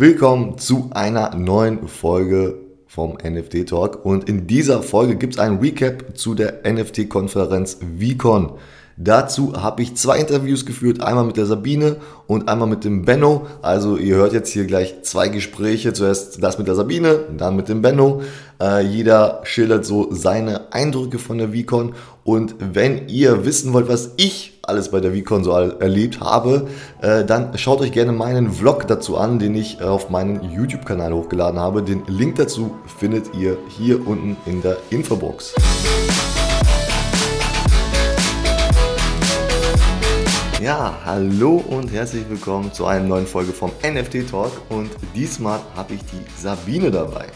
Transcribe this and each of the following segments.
Willkommen zu einer neuen Folge vom NFT Talk und in dieser Folge gibt es ein Recap zu der NFT-Konferenz VCon. Dazu habe ich zwei Interviews geführt, einmal mit der Sabine und einmal mit dem Benno. Also ihr hört jetzt hier gleich zwei Gespräche, zuerst das mit der Sabine, dann mit dem Benno. Äh, jeder schildert so seine Eindrücke von der VCon und wenn ihr wissen wollt, was ich alles bei der VCon so erlebt habe, äh, dann schaut euch gerne meinen Vlog dazu an, den ich äh, auf meinen YouTube-Kanal hochgeladen habe. Den Link dazu findet ihr hier unten in der Infobox. Ja, hallo und herzlich willkommen zu einer neuen Folge vom NFT Talk und diesmal habe ich die Sabine dabei.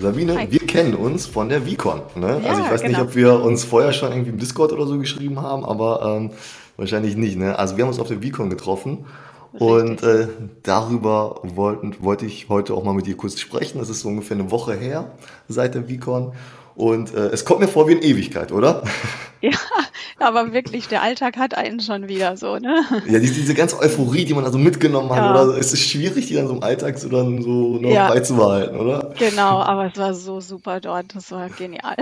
Sabine, Hi. wir kennen uns von der VCon. Ne? Ja, also ich weiß genau. nicht, ob wir uns vorher schon irgendwie im Discord oder so geschrieben haben, aber ähm, wahrscheinlich nicht. Ne? Also wir haben uns auf der VCon getroffen und äh, darüber wollten, wollte ich heute auch mal mit dir kurz sprechen. Das ist so ungefähr eine Woche her seit der VCon und äh, es kommt mir vor wie eine Ewigkeit, oder? Ja, aber wirklich, der Alltag hat einen schon wieder so, ne? Ja, diese, diese ganze Euphorie, die man da so mitgenommen hat, ja. oder? Es ist schwierig, die dann so im Alltag so dann so noch ja. beizubehalten, oder? Genau, aber es war so super dort, das war genial.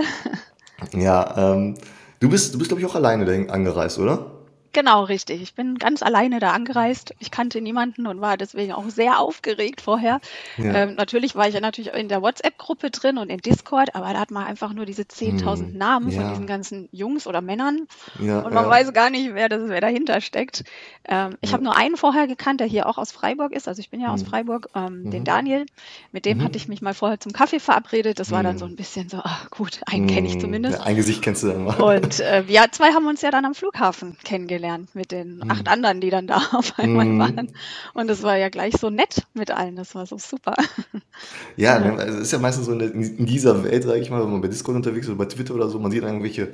Ja, ähm, du bist, du bist, glaube ich, auch alleine dahin angereist, oder? Genau, richtig. Ich bin ganz alleine da angereist. Ich kannte niemanden und war deswegen auch sehr aufgeregt vorher. Ja. Ähm, natürlich war ich ja natürlich in der WhatsApp-Gruppe drin und in Discord, aber da hat man einfach nur diese 10.000 hm. Namen ja. von diesen ganzen Jungs oder Männern ja, und man weiß gar nicht, wer, das, wer dahinter steckt. Ähm, ich habe nur einen vorher gekannt, der hier auch aus Freiburg ist. Also ich bin ja aus hm. Freiburg, ähm, mhm. den Daniel. Mit dem mhm. hatte ich mich mal vorher zum Kaffee verabredet. Das war dann so hm. ein bisschen so, ach gut, einen kenne ich hm. zumindest. ein Gesicht kennst du dann mal. Und äh, wir zwei haben uns ja dann am Flughafen kennengelernt kennengelernt mit den mhm. acht anderen, die dann da auf einmal mhm. waren. Und es war ja gleich so nett mit allen. Das war so super. Ja, ne, also es ist ja meistens so in, der, in dieser Welt, sage ich mal, wenn man bei Discord unterwegs ist oder bei Twitter oder so, man sieht irgendwelche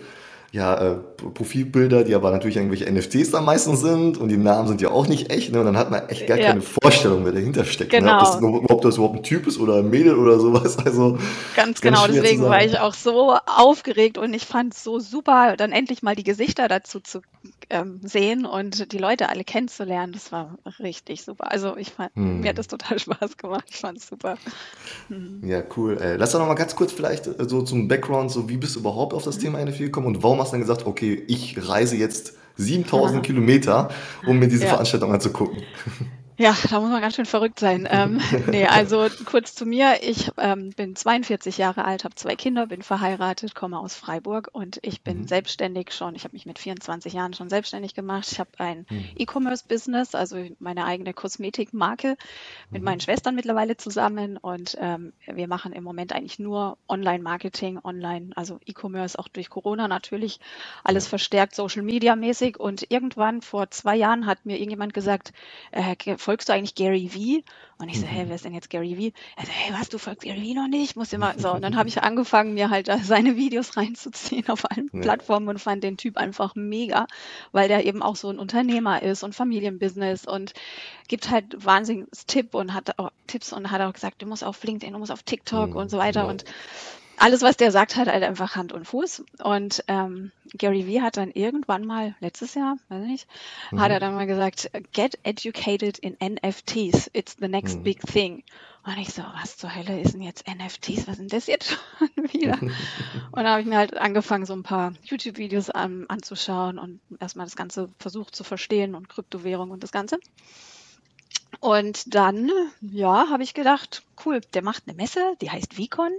ja, äh, Profilbilder, die aber natürlich irgendwelche NFTs da meistens sind und die Namen sind ja auch nicht echt. Ne? Und dann hat man echt gar ja. keine Vorstellung, wer dahinter steckt. Genau. Ne? Ob, das, genau. ob das überhaupt ein Typ ist oder ein Mädel oder sowas. Also, ganz genau, deswegen war ich auch so aufgeregt und ich fand es so super, dann endlich mal die Gesichter dazu zu ähm, sehen und die Leute alle kennenzulernen. Das war richtig super. Also ich fand, hm. mir hat das total Spaß gemacht. Ich fand es super. Hm. Ja, cool. Äh, lass doch noch mal ganz kurz vielleicht äh, so zum Background, so wie bist du überhaupt auf das mhm. Thema NFT gekommen und warum hast du dann gesagt, okay, ich reise jetzt 7000 Kilometer, um mir diese ja. Veranstaltung anzugucken? Ja, da muss man ganz schön verrückt sein. Ähm, nee, also kurz zu mir. Ich ähm, bin 42 Jahre alt, habe zwei Kinder, bin verheiratet, komme aus Freiburg und ich bin mhm. selbstständig schon. Ich habe mich mit 24 Jahren schon selbstständig gemacht. Ich habe ein mhm. E-Commerce-Business, also meine eigene Kosmetikmarke mit mhm. meinen Schwestern mittlerweile zusammen und ähm, wir machen im Moment eigentlich nur Online-Marketing, Online, also E-Commerce auch durch Corona natürlich, alles verstärkt Social Media mäßig und irgendwann vor zwei Jahren hat mir irgendjemand gesagt, äh, folgst du eigentlich Gary Vee? Und ich so, hey, mhm. wer ist denn jetzt Gary Vee? Er so, hey, was, du folgst Gary Vee noch nicht? Muss immer, so. Und dann habe ich angefangen, mir halt seine Videos reinzuziehen auf allen ja. Plattformen und fand den Typ einfach mega, weil der eben auch so ein Unternehmer ist und Familienbusiness und gibt halt wahnsinniges Tipp und hat auch Tipps und hat auch gesagt, du musst auf LinkedIn, du musst auf TikTok mhm. und so weiter. Ja. Und alles, was der sagt, hat halt einfach Hand und Fuß. Und ähm, Gary Vee hat dann irgendwann mal, letztes Jahr, weiß ich nicht, mhm. hat er dann mal gesagt, get educated in NFTs. It's the next mhm. big thing. Und ich so, was zur Hölle ist denn jetzt NFTs? Was sind das jetzt schon wieder? und dann habe ich mir halt angefangen, so ein paar YouTube-Videos an, anzuschauen und erstmal das Ganze versucht zu verstehen und Kryptowährung und das Ganze. Und dann, ja, habe ich gedacht, cool, der macht eine Messe, die heißt VCon.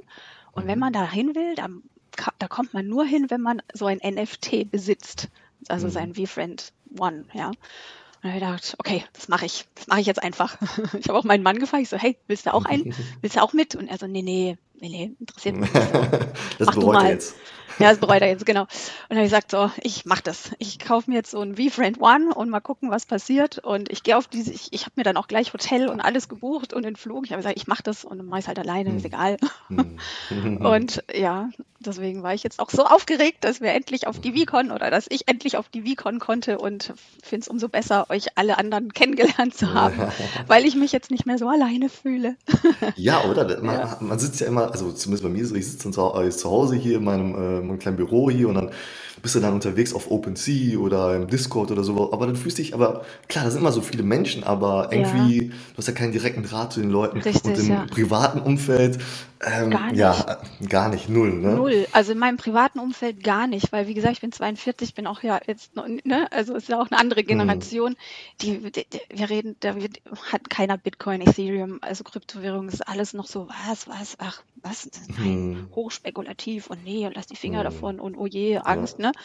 Und wenn mhm. man da hin will, dann, da kommt man nur hin, wenn man so ein NFT besitzt. Also mhm. sein V-Friend One, ja. Und dann habe ich gedacht, okay, das mache ich. Das mache ich jetzt einfach. Ich habe auch meinen Mann gefragt, ich so, hey, willst du auch einen? Willst du auch mit? Und er so, nee, nee, nee, nee, interessiert mich nicht. das Mach bereut er jetzt. Ja, das bereut er jetzt, genau. Und dann habe ich gesagt, so, ich mache das. Ich kaufe mir jetzt so ein V-Friend One und mal gucken, was passiert. Und ich gehe auf diese, ich, ich habe mir dann auch gleich Hotel und alles gebucht und den Flug. Ich habe gesagt, ich mache das und dann mache ich halt alleine, ist hm. egal. Hm. und ja, deswegen war ich jetzt auch so aufgeregt, dass wir endlich auf die VCon oder dass ich endlich auf die VCon konnte und finde es umso besser, euch alle anderen kennengelernt zu haben, weil ich mich jetzt nicht mehr so alleine fühle. ja, oder? Man, ja. man sitzt ja immer, also zumindest bei mir so, ich sitze zu, äh, zu Hause hier in meinem, meinem kleinen Büro hier und dann bist du dann unterwegs auf OpenSea oder im Discord oder so, aber dann fühlst du dich, aber klar, da sind immer so viele Menschen, aber Ja, irgendwie, du hast ja keinen direkten Draht zu den Leuten und richtig, im ja. privaten Umfeld, ähm, Gar nicht. ja, gar nicht, null, ne? Null. Also in meinem privaten Umfeld gar nicht, weil wie gesagt, ich bin 42, bin auch ja jetzt, ne, also ist ja auch eine andere Hm, Generation. Die, die, die wir reden, da wird, hat keiner Bitcoin, Ethereum, also Kryptowährung ist alles noch so, was, was, ach, was, nein, hm, hochspekulativ und nee, und lass die Finger hm, davon und oh je, ja. Angst, ne?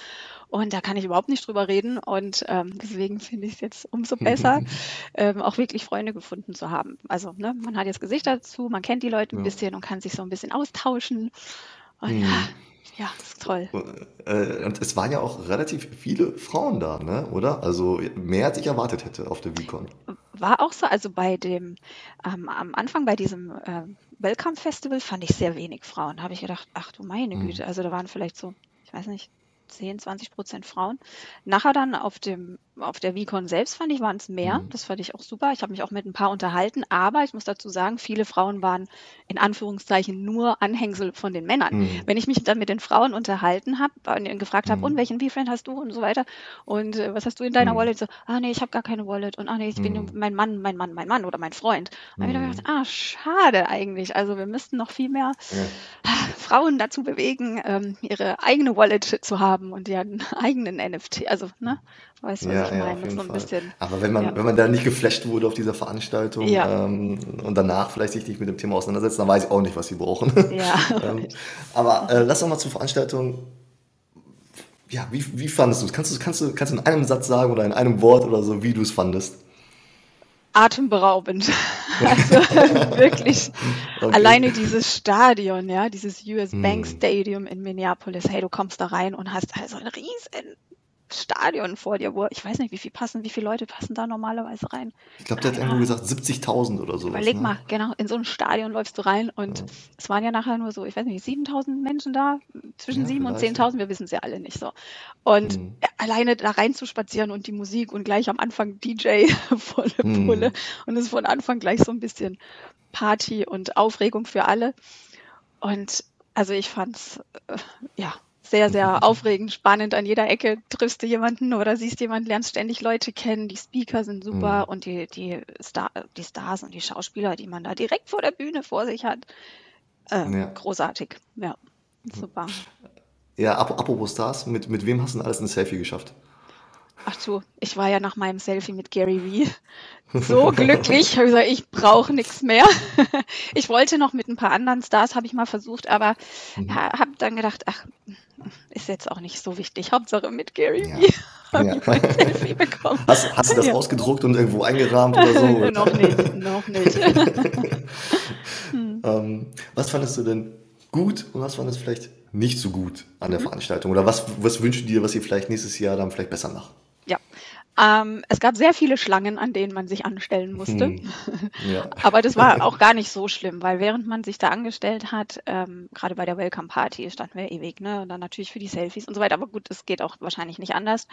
Und da kann ich überhaupt nicht drüber reden und ähm, deswegen finde ich es jetzt umso besser, ähm, auch wirklich Freunde gefunden zu haben. Also, ne, man hat jetzt Gesichter dazu, man kennt die Leute ein Ja. bisschen und kann sich so ein bisschen austauschen. Und ja, Hm. ja, das ist toll. Äh, Und es waren ja auch relativ viele Frauen da, ne? Oder? Also mehr als ich erwartet hätte auf der VCon. War auch so, also bei dem, ähm, am Anfang bei diesem ähm, Welcome Festival fand ich sehr wenig Frauen. Da habe ich gedacht, ach du meine Hm. Güte, also da waren vielleicht so, ich weiß nicht, 10, 20 Prozent Frauen. Nachher dann auf dem, auf der VCon selbst fand ich, waren es mehr. Hm. Das fand ich auch super. Ich habe mich auch mit ein paar unterhalten, aber ich muss dazu sagen, viele Frauen waren in Anführungszeichen nur Anhängsel von den Männern. Hm. Wenn ich mich dann mit den Frauen unterhalten habe und ihnen gefragt habe, und Hm. welchen V-Friend hast du und so weiter und äh, was hast du in deiner Hm. Wallet? So, ah nee, ich habe gar keine Wallet und ah nee, ich bin nur Hm. mein Mann, mein Mann, mein Mann oder mein Freund. Dann habe ich gedacht, ah, schade eigentlich. Also wir müssten noch viel mehr Ja. Frauen dazu bewegen, ähm, ihre eigene Wallet zu haben und ihren eigenen NFT. Also, ne? Weißt du, was Ja, ich ja, meine? So ein Fall. bisschen, Aber wenn man, ja. wenn man da nicht geflasht wurde auf dieser Veranstaltung ähm, und danach vielleicht sich nicht mit dem Thema auseinandersetzt, dann weiß ich auch nicht, was sie brauchen. ähm, aber äh, lass doch mal zur Veranstaltung. Ja, wie, wie fandest du es? Kannst du, kannst, du, kannst du in einem Satz sagen oder in einem Wort oder so, wie du es fandest? Atemberaubend. Also wirklich Okay. alleine dieses Stadion, ja, dieses US Bank Hm. Stadium in Minneapolis. Hey, du kommst da rein und hast also ein riesen Stadion vor dir, wo ich weiß nicht, wie viel passen, wie viele Leute passen da normalerweise rein. Ich glaube, der hat irgendwo Ahnung. gesagt 70.000 oder sowas. Überleg Ne? mal, genau, in so ein Stadion läufst du rein und Ja, es waren ja nachher nur so, ich weiß nicht, 7000 Menschen da, zwischen ja 7 und vielleicht. Ja. 10.000, wir wissen es ja alle nicht so. Und Hm. alleine da rein zu spazieren und die Musik und gleich am Anfang DJ volle Pulle Hm. und es ist von Anfang gleich so ein bisschen Party und Aufregung für alle. Und also ich fand's äh, ja sehr, sehr aufregend, spannend. An jeder Ecke triffst du jemanden oder siehst jemanden, lernst ständig Leute kennen. Die Speaker sind super Hm. und die, die, Star, die Stars und die Schauspieler, die man da direkt vor der Bühne vor sich hat. Äh, Ja. großartig. Ja, super. Ja, ap apropos Stars, mit, mit wem hast du denn alles ein Selfie geschafft? Ach du, ich war ja nach meinem Selfie mit Gary Vee so glücklich. Ich habe gesagt, ich brauche nichts mehr. Ich wollte noch mit ein paar anderen Stars, habe ich mal versucht, aber Mhm. ha, habe dann gedacht, ach, ist jetzt auch nicht so wichtig. Hauptsache mit Gary Ja. Vee habe Ja. ich mein Selfie bekommen. Hast, hast du das Ja. ausgedruckt und irgendwo eingerahmt oder so? Noch nicht, noch nicht. Ähm, was fandest du denn gut und was fandest du vielleicht nicht so gut an der Mhm. Veranstaltung? Oder was, was wünschst du dir, was ihr vielleicht nächstes Jahr dann vielleicht besser macht? Ähm, es gab sehr viele Schlangen, an denen man sich anstellen musste. Hm. Ja. Aber das war auch gar nicht so schlimm, weil während man sich da angestellt hat, ähm, gerade bei der Welcome Party standen wir ewig, ne? Und dann natürlich für die Selfies und so weiter. Aber gut, das geht auch wahrscheinlich nicht anders.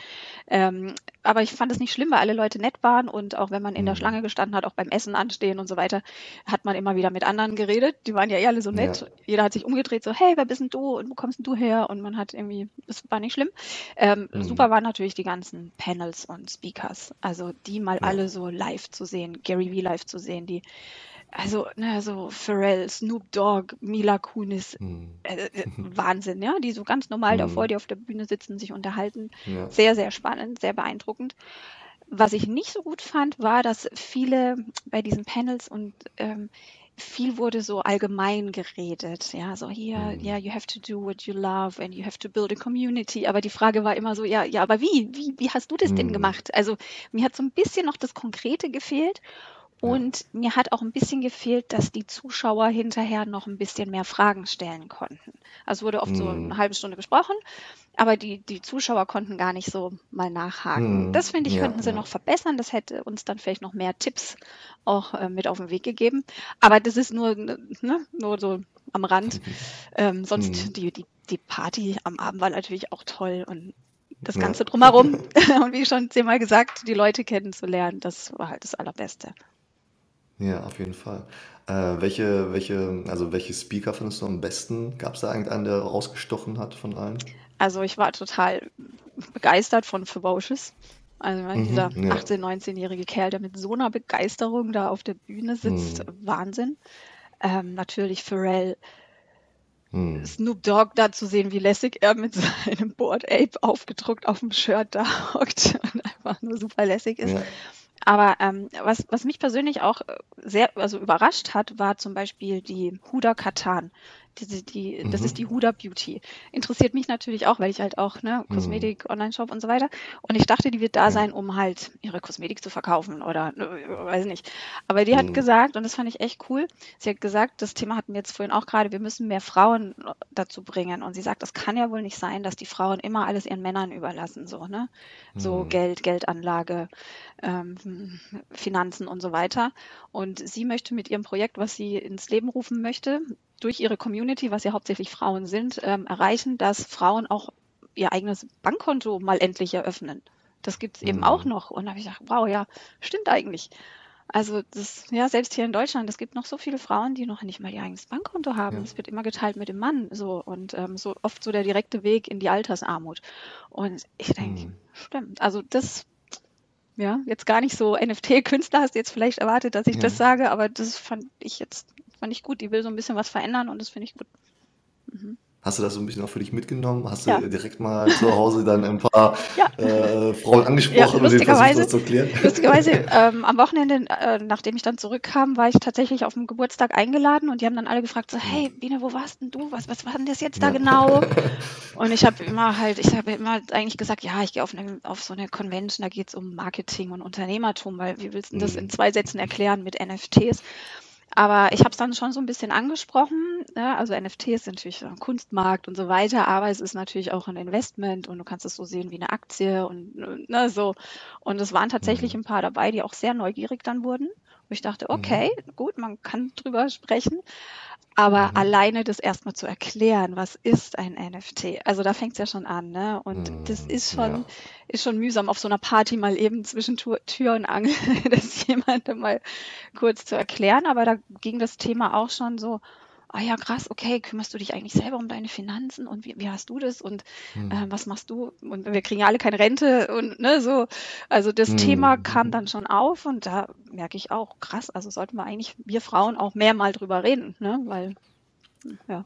Ähm, aber ich fand es nicht schlimm, weil alle Leute nett waren und auch wenn man in der Hm. Schlange gestanden hat, auch beim Essen anstehen und so weiter, hat man immer wieder mit anderen geredet. Die waren ja eh alle so nett. Ja. Jeder hat sich umgedreht, so, hey, wer bist denn du und wo kommst denn du her? Und man hat irgendwie, das war nicht schlimm. Ähm, Hm. Super waren natürlich die ganzen Panels und Speakers. Also die mal Ja. alle so live zu sehen, Gary Vee live zu sehen, die, also, ne, so Pharrell, Snoop Dogg, Mila Kunis, Hm. äh, äh, Wahnsinn, ja, die so ganz normal da vor Hm. dir auf der Bühne sitzen, sich unterhalten. Ja. Sehr, sehr spannend, sehr beeindruckend. Was ich nicht so gut fand, war, dass viele bei diesen Panels und ähm, viel wurde so allgemein geredet. Ja, so hier, Hm. ja, you have to do what you love and you have to build a community. Aber die Frage war immer so, ja, ja, aber wie? Wie, wie hast du das denn Hm. gemacht? Also mir hat so ein bisschen noch das Konkrete gefehlt. Ja. Und mir hat auch ein bisschen gefehlt, dass die Zuschauer hinterher noch ein bisschen mehr Fragen stellen konnten. Also es wurde oft so Hm. eine halbe Stunde gesprochen, aber die, die Zuschauer konnten gar nicht so mal nachhaken. Hm. Das finde ich, Ja, könnten sie ja. noch verbessern. Das hätte uns dann vielleicht noch mehr Tipps auch äh, mit auf den Weg gegeben. Aber das ist nur, ne, nur so am Rand. Ähm, sonst Hm. die, die, die Party am Abend war natürlich auch toll und das Ja. Ganze drumherum. und wie schon zehnmal gesagt, die Leute kennenzulernen, das war halt das Allerbeste. Ja, auf jeden Fall. Äh, welche, welche, also welche Speaker findest du am besten? Gab es da irgendeinen, der rausgestochen hat von allen? also ich war total begeistert von Ferocious. Also Mhm, dieser ja. 18-, 19-jährige Kerl, der mit so einer Begeisterung da auf der Bühne sitzt, Mhm. Wahnsinn. Ähm, natürlich Pharrell, Mhm. Snoop Dogg da zu sehen, wie lässig er mit seinem Board Ape aufgedruckt auf dem Shirt da hockt und einfach nur super lässig ist. Ja. Aber ähm, was, was mich persönlich auch äh, sehr also überrascht hat, war zum Beispiel die Huda Katan. Die, das Mhm. ist die Huda Beauty. Interessiert mich natürlich auch, weil ich halt auch, ne, Mhm. Kosmetik, Online-Shop und so weiter. Und ich dachte, die wird da Ja. sein, um halt ihre Kosmetik zu verkaufen oder äh, weiß nicht. Aber die hat Mhm. gesagt, und das fand ich echt cool, sie hat gesagt, das Thema hatten wir jetzt vorhin auch gerade, wir müssen mehr Frauen dazu bringen. Und sie sagt, das kann ja wohl nicht sein, dass die Frauen immer alles ihren Männern überlassen, so, ne? So Mhm. Geld, Geldanlage, ähm, Finanzen und so weiter. Und sie möchte mit ihrem Projekt, was sie ins Leben rufen möchte, durch ihre Community, was ja hauptsächlich Frauen sind, ähm, erreichen, dass Frauen auch ihr eigenes Bankkonto mal endlich eröffnen. Das gibt es eben auch Mhm. noch. Und da habe ich gedacht, wow, ja, stimmt eigentlich. Also das, ja, selbst hier in Deutschland, es gibt noch so viele Frauen, die noch nicht mal ihr eigenes Bankkonto haben. Ja. Es wird immer geteilt mit dem Mann, so und ähm, so oft so der direkte Weg in die Altersarmut. Und ich denke, Mhm. stimmt. Also das, ja, jetzt gar nicht so NFT-Künstler hast du jetzt vielleicht erwartet, dass ich das Ja. sage, aber das fand ich jetzt, fand ich gut. Die will so ein bisschen was verändern und das finde ich gut. Mhm. Hast du das so ein bisschen auch für dich mitgenommen? Hast Ja. du direkt mal zu Hause dann ein paar Ja. äh, Frauen Ja, angesprochen und denen versucht, das zu erklären? lustigerweise ähm, am Wochenende, äh, nachdem ich dann zurückkam, war ich tatsächlich auf dem Geburtstag eingeladen und die haben dann alle gefragt, so, hey, Biene, wo warst denn du? Was, was war denn das jetzt da Ja. genau? Und ich habe immer halt, ich habe immer eigentlich gesagt, ja, ich gehe auf, auf so eine Convention, da geht es um Marketing und Unternehmertum, weil wie willst du das in Mhm. zwei Sätzen erklären mit NFTs? Aber ich habe es dann schon so ein bisschen angesprochen. Ne? Also NFTs sind natürlich ein Kunstmarkt und so weiter, aber es ist natürlich auch ein Investment und du kannst es so sehen wie eine Aktie und ne, so. Und es waren tatsächlich Mhm. ein paar dabei, die auch sehr neugierig dann wurden. Wo ich dachte, Mhm. okay, gut, man kann drüber sprechen. Aber Mhm. alleine das erstmal zu erklären, was ist ein NFT? Also da fängt es ja schon an, ne? Und das Mhm. ist Ja. schon, ist schon mühsam auf so einer Party mal eben zwischen Tür, Tür und Angel, das jemandem mal kurz zu erklären. Aber da ging das Thema auch schon so, ah ja, krass, okay, kümmerst du dich eigentlich selber um deine Finanzen und wie, wie hast du das und äh, Mhm. was machst du? Und wir kriegen ja alle keine Rente und ne, so. Also das Thema kam dann schon auf und da merke ich auch, krass, also sollten wir eigentlich, wir Frauen auch mehr mal drüber reden, ne? Weil, ja,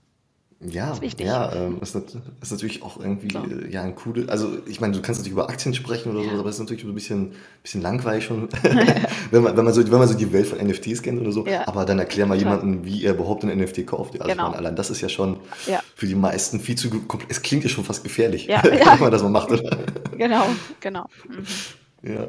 Ja, ist wichtig. ja, ähm, ist, nat ist natürlich auch irgendwie So. äh, ja ein coole, also ich meine, du kannst natürlich über Aktien sprechen oder so, Ja. aber es ist natürlich so ein bisschen, bisschen langweilig schon, wenn man, wenn man so, wenn man so die Welt von NFTs kennt oder so. Ja, Aber dann erklär mal total. jemanden, wie er überhaupt ein NFT kauft. Also ich meine, Genau. allein das ist ja schon Ja, für die meisten viel zu komplex. Es klingt ja schon fast gefährlich, ja, wenn man das mal macht, oder? genau, genau. Mhm. Ja.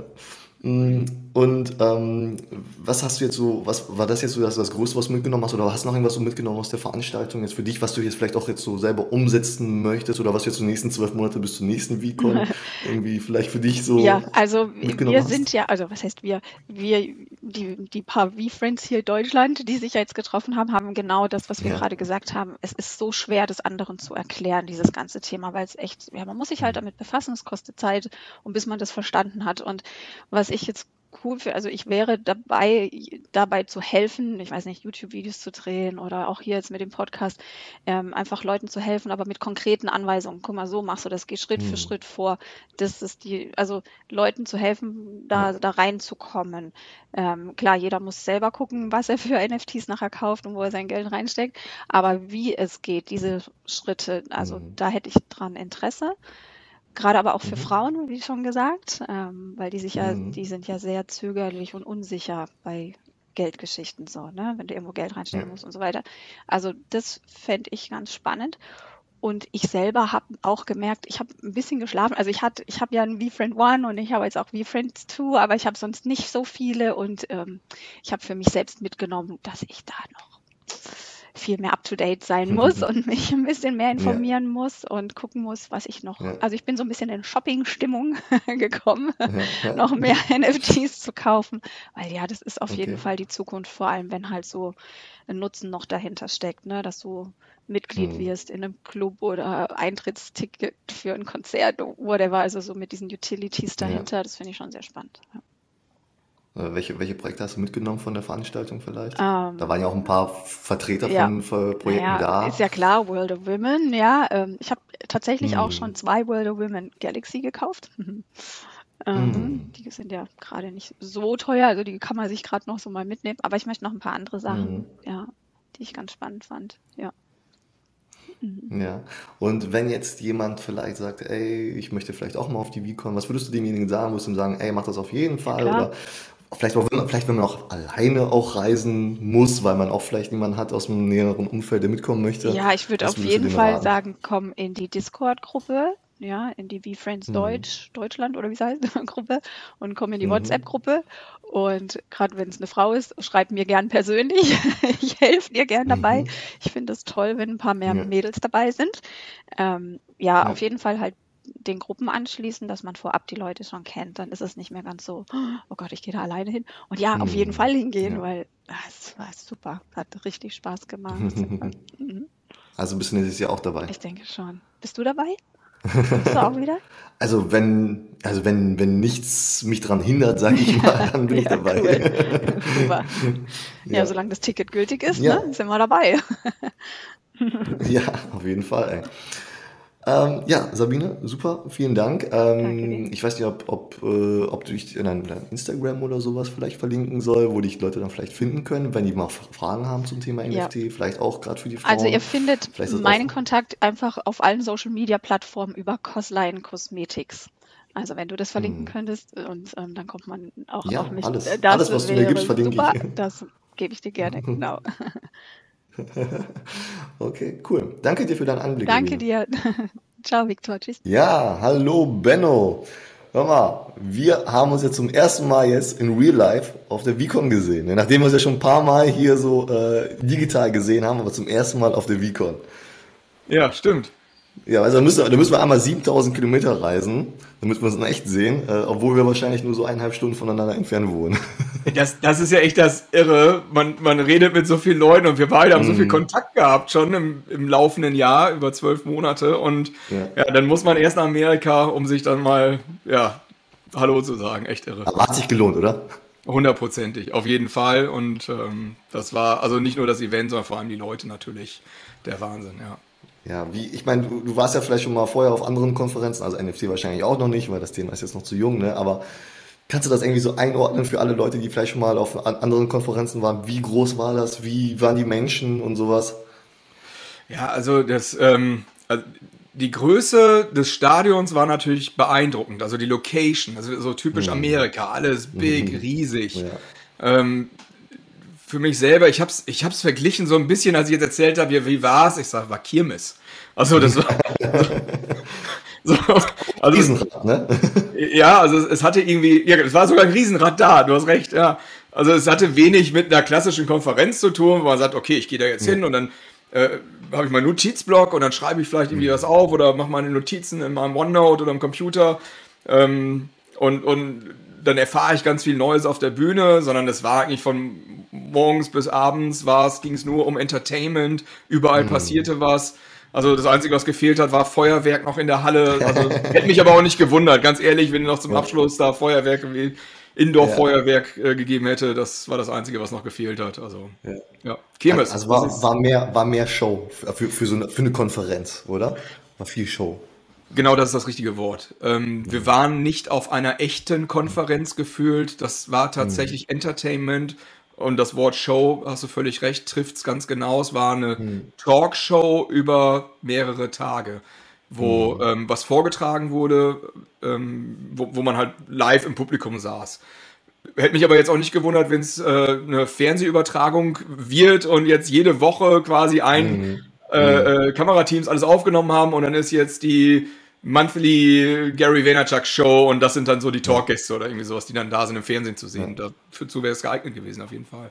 Mm, Und ähm, was hast du jetzt so, was war das jetzt so das, das Größte, was du mitgenommen hast, oder hast du noch irgendwas so mitgenommen aus der Veranstaltung jetzt für dich, was du jetzt vielleicht auch jetzt so selber umsetzen möchtest, oder was du jetzt die nächsten zwölf Monate bis zum nächsten VCon irgendwie vielleicht für dich Ja, so also wir mitgenommen sind hast? ja, also was heißt wir, wir, die, die paar V-Friends hier in Deutschland, die sich ja jetzt getroffen haben, haben genau das, was wir Ja. gerade gesagt haben. Es ist so schwer, das anderen zu erklären, dieses ganze Thema, weil es echt, ja, man muss sich halt Mhm. damit befassen, es kostet Zeit und bis man das verstanden hat. Und was ich jetzt cool finde, also ich wäre dabei, dabei zu helfen, ich weiß nicht, YouTube-Videos zu drehen oder auch hier jetzt mit dem Podcast, ähm, einfach Leuten zu helfen, aber mit konkreten Anweisungen. Guck mal, so machst du das, geh Schritt für Mhm. Schritt vor. Das ist die, also Leuten zu helfen, da, da reinzukommen. Ähm, klar, jeder muss selber gucken, was er für NFTs nachher kauft und wo er sein Geld reinsteckt. Aber wie es geht, diese Schritte, also Mhm. da hätte ich dran Interesse. Gerade aber auch für Mhm. Frauen, wie schon gesagt, ähm, weil die sich ja, Mhm. die sind ja sehr zögerlich und unsicher bei Geldgeschichten so, ne? Wenn du irgendwo Geld Ja. reinstecken musst und so weiter. Also das fände ich ganz spannend. Und ich selber habe auch gemerkt, ich habe ein bisschen geschlafen. Also ich hatte, ich habe ja einen VFriend One und ich habe jetzt auch VFriend 2, aber ich habe sonst nicht so viele und ähm, ich habe für mich selbst mitgenommen, dass ich da noch viel mehr up to date sein muss und mich ein bisschen mehr Ja, informieren muss und gucken muss, was ich noch. ja, Also ich bin so ein bisschen in Shopping-Stimmung gekommen, ja, ja. noch mehr NFTs zu kaufen, weil ja, das ist auf jeden Okay. Fall die Zukunft, vor allem wenn halt so ein Nutzen noch dahinter steckt, ne, dass du Mitglied Mhm. wirst in einem Club oder Eintrittsticket für ein Konzert, whatever, also so mit diesen Utilities Ja. dahinter, das finde ich schon sehr spannend. Äh, welche, welche Projekte hast du mitgenommen von der Veranstaltung vielleicht? Ähm, da waren ja auch ein paar Vertreter ja, von Projekten ja, da. Ist ja klar, World of Women, ja. Ähm, ich habe tatsächlich hm. auch schon zwei World of Women Galaxy gekauft. ähm, hm. Die sind ja gerade nicht so teuer, also die kann man sich gerade noch so mal mitnehmen. Aber ich möchte noch ein paar andere Sachen, hm. ja, die ich ganz spannend fand, ja. Mhm. Ja. Und wenn jetzt jemand vielleicht sagt, ey, ich möchte vielleicht auch mal auf die VCon, was würdest du demjenigen sagen? Würdest du ihm sagen, ey, mach das auf jeden Fall? Ja, oder vielleicht, auch, wenn man, vielleicht, wenn man auch alleine auch reisen muss, weil man auch vielleicht niemanden hat aus dem näheren Umfeld, der mitkommen möchte. Ja, ich würde auf jeden Fall raten? sagen, komm in die Discord-Gruppe ja, in die V-Friends mhm. Deutsch, Deutschland oder wie es heißt, Gruppe und komm in die mhm. WhatsApp-Gruppe. Und gerade wenn es eine Frau ist, schreibt mir gern persönlich. ich helfe dir gern dabei. Mhm. Ich finde es toll, wenn ein paar mehr ja. Mädels dabei sind. Ähm, ja, ja, auf jeden Fall halt den Gruppen anschließen, dass man vorab die Leute schon kennt. Dann ist es nicht mehr ganz so, oh Gott, ich gehe da alleine hin. Und ja, auf jeden mhm. Fall hingehen, ja. weil ah, es war super. Hat richtig Spaß gemacht. mhm. Also bist du nächstes Jahr auch dabei? Ich denke schon. Bist du dabei? Bist du auch wieder? Also wenn, also wenn, wenn nichts mich daran hindert, sage ich mal, dann bin ja, ich dabei. Cool. Super. Ja, ja, solange das Ticket gültig ist, ja. ne, sind wir dabei. ja, auf jeden Fall. Ey. Ähm, ja, Sabine, super, vielen Dank. Ähm, ich weiß nicht, ob, ob, äh, ob du dich in dein, Instagram oder sowas vielleicht verlinken soll, wo dich Leute dann vielleicht finden können, wenn die mal Fragen haben zum Thema NFT, ja. vielleicht auch gerade für die Frauen. Also ihr findet meinen Kontakt einfach auf allen Social Media Plattformen über Cosline Cosmetics. Also wenn du das verlinken hm. könntest und ähm, dann kommt man auch ja, auf mich. Alles, das alles was du mir gibst, verlinke super. ich. Das gebe ich dir gerne, genau. okay, cool. Danke dir für deinen Anblick. Danke dir. Ciao, Viktor. Tschüss. Ja, hallo, Benno. Hör mal, wir haben uns jetzt zum ersten Mal jetzt in Real Life auf der VCon gesehen. Nachdem wir uns ja schon ein paar Mal hier so äh, digital gesehen haben, aber zum ersten Mal auf der VCon. Ja, stimmt. Ja, also da müssen, da müssen wir einmal 7000 Kilometer reisen, damit wir uns in echt sehen, äh, obwohl wir wahrscheinlich nur so eineinhalb Stunden voneinander entfernt wohnen. Das, das ist ja echt das Irre. Man, man redet mit so vielen Leuten und wir beide haben mm. so viel mhm. Kontakt gehabt schon im, im laufenden Jahr, über zwölf Monate. Und ja. ja. dann muss man erst nach Amerika, um sich dann mal, ja, Hallo zu sagen. Echt irre. Aber hat sich gelohnt, oder? Hundertprozentig, auf jeden Fall. Und ähm, das war also nicht nur das Event, sondern vor allem die Leute natürlich der Wahnsinn, ja. Ja, wie, ich meine, du, du, warst ja vielleicht schon mal vorher auf anderen Konferenzen, also NFT wahrscheinlich auch noch nicht, weil das Thema ist jetzt noch zu jung, ne? Aber kannst du das irgendwie so einordnen für alle Leute, die vielleicht schon mal auf anderen Konferenzen waren? Wie groß war das? Wie waren die Menschen und sowas? Ja, also das, ähm, also die Größe des Stadions war natürlich beeindruckend. Also die Location, also so typisch mhm. Amerika, alles big, mhm. riesig. Ja. Ähm, für mich selber, ich habe es ich hab's verglichen so ein bisschen, als ich jetzt erzählt habe, wie war es? Ich sage, war Kirmes. Also das war... so, also, Riesenrad, ne? ja, also es, hatte irgendwie, ja, es war sogar ein Riesenrad da, du hast recht, ja. Also es hatte wenig mit einer klassischen Konferenz zu tun, wo man sagt, okay, ich gehe da jetzt ja. hin und dann äh, habe ich meinen Notizblock und dann schreibe ich vielleicht irgendwie mhm. was auf oder mache meine Notizen in meinem OneNote oder im Computer. Ähm, und, und dann erfahre ich ganz viel Neues auf der Bühne, sondern es war eigentlich von morgens bis abends ging es nur um Entertainment, überall mhm. passierte was. Also das Einzige, was gefehlt hat, war Feuerwerk noch in der Halle. Also hätte mich aber auch nicht gewundert, ganz ehrlich, wenn noch zum Abschluss da Feuerwerk, Indoor-Feuerwerk äh, gegeben hätte. Das war das Einzige, was noch gefehlt hat. Also ja, ja. Kirmes. Also war, war, mehr, war mehr Show für, für, so eine, für eine Konferenz, oder? War viel Show. Genau, das ist das richtige Wort. Ähm, mhm. Wir waren nicht auf einer echten Konferenz gefühlt. Das war tatsächlich mhm. Entertainment. Und das Wort Show, hast du völlig recht, trifft es ganz genau. Es war eine mhm. Talkshow über mehrere Tage, wo mhm. ähm, was vorgetragen wurde, ähm, wo, wo man halt live im Publikum saß. Hätte mich aber jetzt auch nicht gewundert, wenn es äh, eine Fernsehübertragung wird und jetzt jede Woche quasi ein mhm. Äh, äh, Kamerateams alles aufgenommen haben und dann ist jetzt die Monthly Gary Vaynerchuk Show und das sind dann so die Talkgäste oder irgendwie sowas, die dann da sind im Fernsehen zu sehen. Ja. Dazu wäre es geeignet gewesen, auf jeden Fall.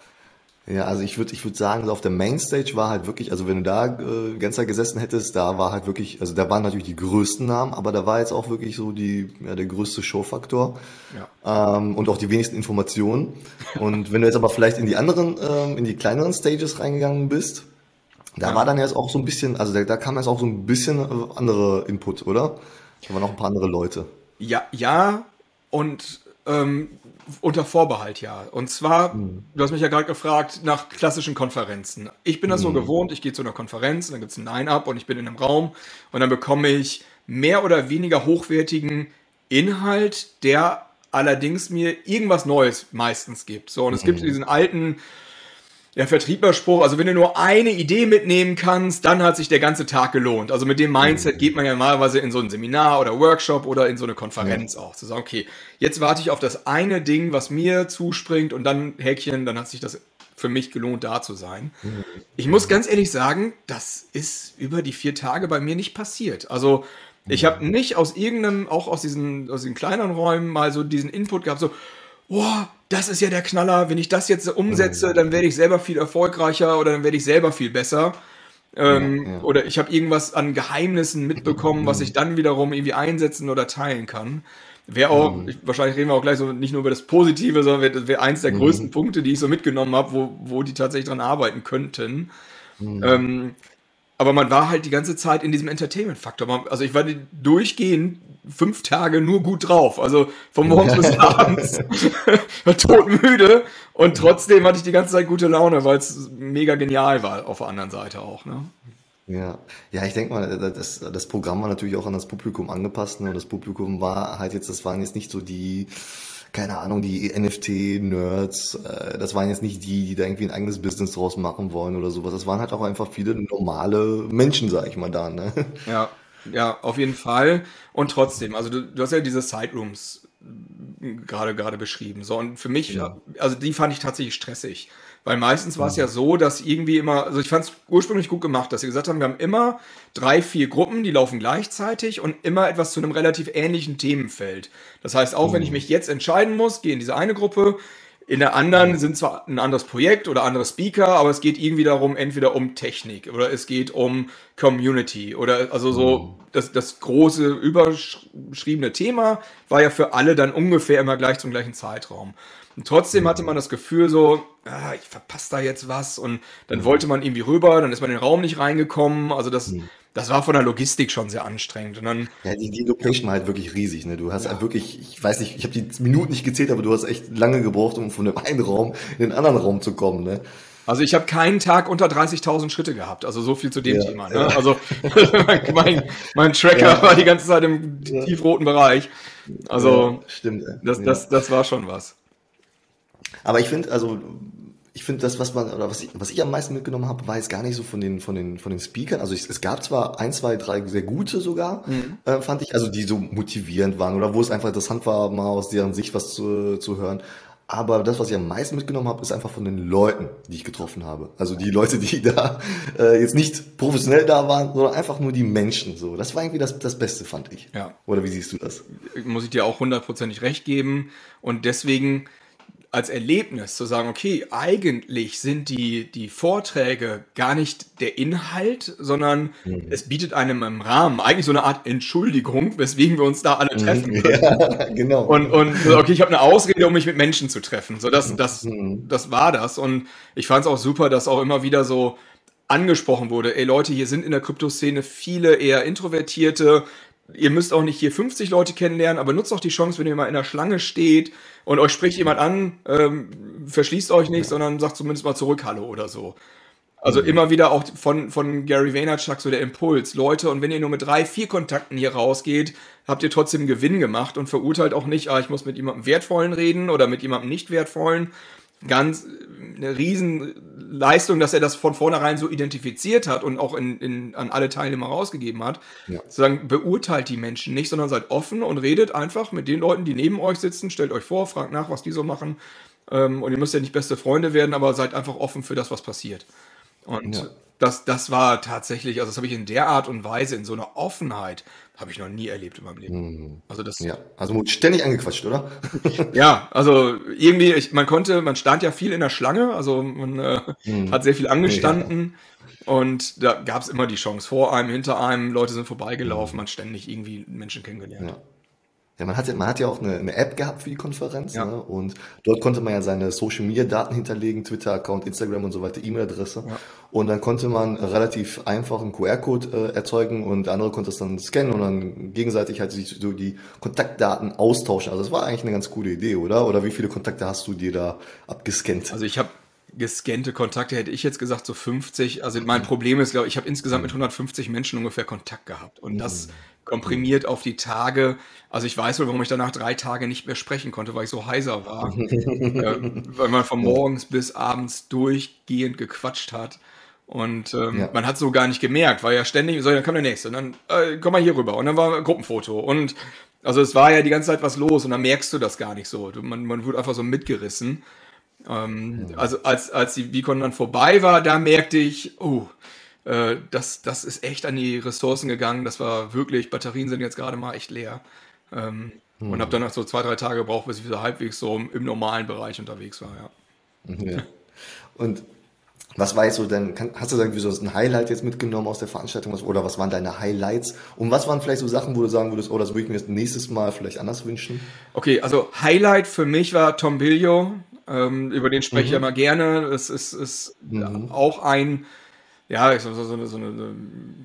Ja, also ich würde ich würde sagen, so auf der Mainstage war halt wirklich, also wenn du da äh, Zeit gesessen hättest, da war halt wirklich, also da waren natürlich die größten Namen, aber da war jetzt auch wirklich so die, ja, der größte Showfaktor ja. ähm, und auch die wenigsten Informationen. Und wenn du jetzt aber vielleicht in die anderen, ähm, in die kleineren Stages reingegangen bist, da ja. war dann jetzt auch so ein bisschen, also da, da kam jetzt auch so ein bisschen andere Input, oder? Da waren noch ein paar andere Leute. Ja, ja, und ähm, unter Vorbehalt, ja. Und zwar, mhm. du hast mich ja gerade gefragt nach klassischen Konferenzen. Ich bin das mhm. so gewohnt, ich gehe zu einer Konferenz, dann gibt es ein Line-Up und ich bin in einem Raum und dann bekomme ich mehr oder weniger hochwertigen Inhalt, der allerdings mir irgendwas Neues meistens gibt. So, und es gibt diesen alten der Vertrieblerspruch, also wenn du nur eine Idee mitnehmen kannst, dann hat sich der ganze Tag gelohnt. Also mit dem Mindset mhm. geht man ja normalerweise in so ein Seminar oder Workshop oder in so eine Konferenz ja. auch. Zu sagen, okay, jetzt warte ich auf das eine Ding, was mir zuspringt und dann Häkchen, dann hat sich das für mich gelohnt, da zu sein. Mhm. Ich muss ganz ehrlich sagen, das ist über die vier Tage bei mir nicht passiert. Also ich habe nicht aus irgendeinem, auch aus diesen, aus diesen kleineren Räumen mal so diesen Input gehabt, so, boah, das ist ja der Knaller, wenn ich das jetzt umsetze, dann werde ich selber viel erfolgreicher oder dann werde ich selber viel besser. Ähm, ja, ja. Oder ich habe irgendwas an Geheimnissen mitbekommen, was ich dann wiederum irgendwie einsetzen oder teilen kann. Wäre auch, mhm. ich, wahrscheinlich reden wir auch gleich so nicht nur über das Positive, sondern wäre wär eins der mhm. größten Punkte, die ich so mitgenommen habe, wo, wo die tatsächlich dran arbeiten könnten. Mhm. Ähm, aber man war halt die ganze Zeit in diesem Entertainment-Faktor. Also ich war durchgehend fünf Tage nur gut drauf. Also von morgens bis abends. war todmüde. Und trotzdem hatte ich die ganze Zeit gute Laune, weil es mega genial war auf der anderen Seite auch. Ne? Ja, ja, ich denke mal, das, das Programm war natürlich auch an das Publikum angepasst. Ne? Und das Publikum war halt jetzt, das waren jetzt nicht so die keine Ahnung, die NFT-Nerds, äh, das waren jetzt nicht die, die da irgendwie ein eigenes Business draus machen wollen oder sowas. Das waren halt auch einfach viele normale Menschen, sag ich mal da, ne? Ja, ja, auf jeden Fall. Und trotzdem, also du, du hast ja diese Siderooms gerade gerade beschrieben. So, und für mich, ja. also die fand ich tatsächlich stressig. Weil meistens war es ja so, dass irgendwie immer, also ich fand es ursprünglich gut gemacht, dass sie gesagt haben, wir haben immer drei, vier Gruppen, die laufen gleichzeitig und immer etwas zu einem relativ ähnlichen Themenfeld. Das heißt, auch mhm. wenn ich mhm. mich jetzt entscheiden muss, gehe in diese eine Gruppe, in der anderen sind zwar ein anderes Projekt oder andere Speaker, aber es geht irgendwie darum, entweder um Technik oder es geht um Community oder also so mhm. das, das große überschriebene Thema war ja für alle dann ungefähr immer gleich zum gleichen Zeitraum. Und trotzdem hatte man das Gefühl so, ah, ich verpasse da jetzt was und dann mhm. wollte man irgendwie rüber, dann ist man in den Raum nicht reingekommen. Also das, mhm. Das war von der Logistik schon sehr anstrengend. Und dann, ja, die, die Location war halt wirklich riesig. Ne? Du hast ja. halt wirklich, ich weiß nicht, ich habe die Minuten nicht gezählt, aber du hast echt lange gebraucht, um von dem einen Raum in den anderen Raum zu kommen. Ne? Also ich habe keinen Tag unter 30.000 Schritte gehabt. Also so viel zu dem ja, Thema. Ne? Ja. Also mein, mein, Tracker ja. war die ganze Zeit im tiefroten Bereich. Also stimmt. Das, das, das war schon was. Aber ich finde, also ich finde das, was man, oder was ich, was ich am meisten mitgenommen habe, war jetzt gar nicht so von den, von den, von den Speakern. Also ich, es gab zwar ein, zwei, drei sehr gute sogar, mhm. äh, fand ich, also die so motivierend waren oder wo es einfach interessant war, mal aus deren Sicht was zu, zu hören. Aber das, was ich am meisten mitgenommen habe, ist einfach von den Leuten, die ich getroffen habe. Also die Leute, die da äh, jetzt nicht professionell da waren, sondern einfach nur die Menschen. So, das war irgendwie das, das Beste, fand ich. Ja. Oder wie siehst du das? Muss ich dir auch hundertprozentig recht geben. Und deswegen als Erlebnis zu sagen, okay, eigentlich sind die, die Vorträge gar nicht der Inhalt, sondern mhm. es bietet einem im Rahmen eigentlich so eine Art Entschuldigung, weswegen wir uns da alle mhm. treffen können. Ja, genau. Und, und okay, ich habe eine Ausrede, um mich mit Menschen zu treffen. So, das, das, mhm. das war das. Und ich fand es auch super, dass auch immer wieder so angesprochen wurde, ey Leute, hier sind in der Kryptoszene viele eher introvertierte, ihr müsst auch nicht hier 50 Leute kennenlernen, aber nutzt auch die Chance, wenn ihr mal in der Schlange steht und euch spricht jemand an, ähm, verschließt euch nicht, sondern sagt zumindest mal zurück Hallo oder so. Also mhm. immer wieder auch von, von Gary Vaynerchuk so der Impuls, Leute, und wenn ihr nur mit drei, vier Kontakten hier rausgeht, habt ihr trotzdem Gewinn gemacht und verurteilt auch nicht, ah, ich muss mit jemandem Wertvollen reden oder mit jemandem nicht Wertvollen, ganz eine Riesenleistung, dass er das von vornherein so identifiziert hat und auch in, in, an alle Teilnehmer rausgegeben hat. Ja. Sozusagen beurteilt die Menschen nicht, sondern seid offen und redet einfach mit den Leuten, die neben euch sitzen, stellt euch vor, fragt nach, was die so machen. Ähm, und ihr müsst ja nicht beste Freunde werden, aber seid einfach offen für das, was passiert. Und ja. Das, das war tatsächlich, also das habe ich in der Art und Weise, in so einer Offenheit, habe ich noch nie erlebt in meinem Leben. Mhm. Also das. Ja, also ständig angequatscht, oder? ja, also irgendwie, ich, man konnte, man stand ja viel in der Schlange, also man äh, mhm. hat sehr viel angestanden ja. und da gab es immer die Chance vor einem, hinter einem, Leute sind vorbeigelaufen, mhm. man ständig irgendwie Menschen kennengelernt. Ja. Ja, man hat ja, man hat ja auch eine, eine App gehabt für die Konferenz, ja. ne? Und dort konnte man ja seine Social Media Daten hinterlegen, Twitter-Account, Instagram und so weiter, E-Mail-Adresse. Ja. Und dann konnte man relativ einfach einen QR-Code äh, erzeugen und der andere konnte es dann scannen und dann gegenseitig halt sich so die Kontaktdaten austauschen. Also das war eigentlich eine ganz coole Idee, oder? Oder wie viele Kontakte hast du dir da abgescannt? Also ich habe gescannte Kontakte hätte ich jetzt gesagt so 50. Also mein Problem ist, glaube ich, ich habe insgesamt mit 150 Menschen ungefähr Kontakt gehabt und das mhm komprimiert auf die Tage. Also ich weiß wohl, warum ich danach drei Tage nicht mehr sprechen konnte, weil ich so heiser war. äh, weil man von morgens bis abends durchgehend gequatscht hat. Und ähm, ja. man hat so gar nicht gemerkt, weil ja ständig, so, dann kam der nächste, und dann äh, komm mal hier rüber. Und dann war ein Gruppenfoto. Und also es war ja die ganze Zeit was los und dann merkst du das gar nicht so. Man, man wurde einfach so mitgerissen. Ähm, ja. Also als, als die Vicon dann vorbei war, da merkte ich, oh, äh, das, das ist echt an die Ressourcen gegangen. Das war wirklich, Batterien sind jetzt gerade mal echt leer. Ähm, hm. Und habe dann noch so zwei, drei Tage gebraucht, bis ich wieder halbwegs so im, im normalen Bereich unterwegs war, ja. ja. Und was war jetzt so denn, hast du irgendwie so ein Highlight jetzt mitgenommen aus der Veranstaltung oder was waren deine Highlights? Und was waren vielleicht so Sachen, wo du sagen würdest, oh, das würde ich mir jetzt nächstes Mal vielleicht anders wünschen? Okay, also Highlight für mich war Tom Billio, ähm, über den spreche mhm. ich ja mal gerne. Es ist, ist mhm. auch ein ja, so, so, eine, so eine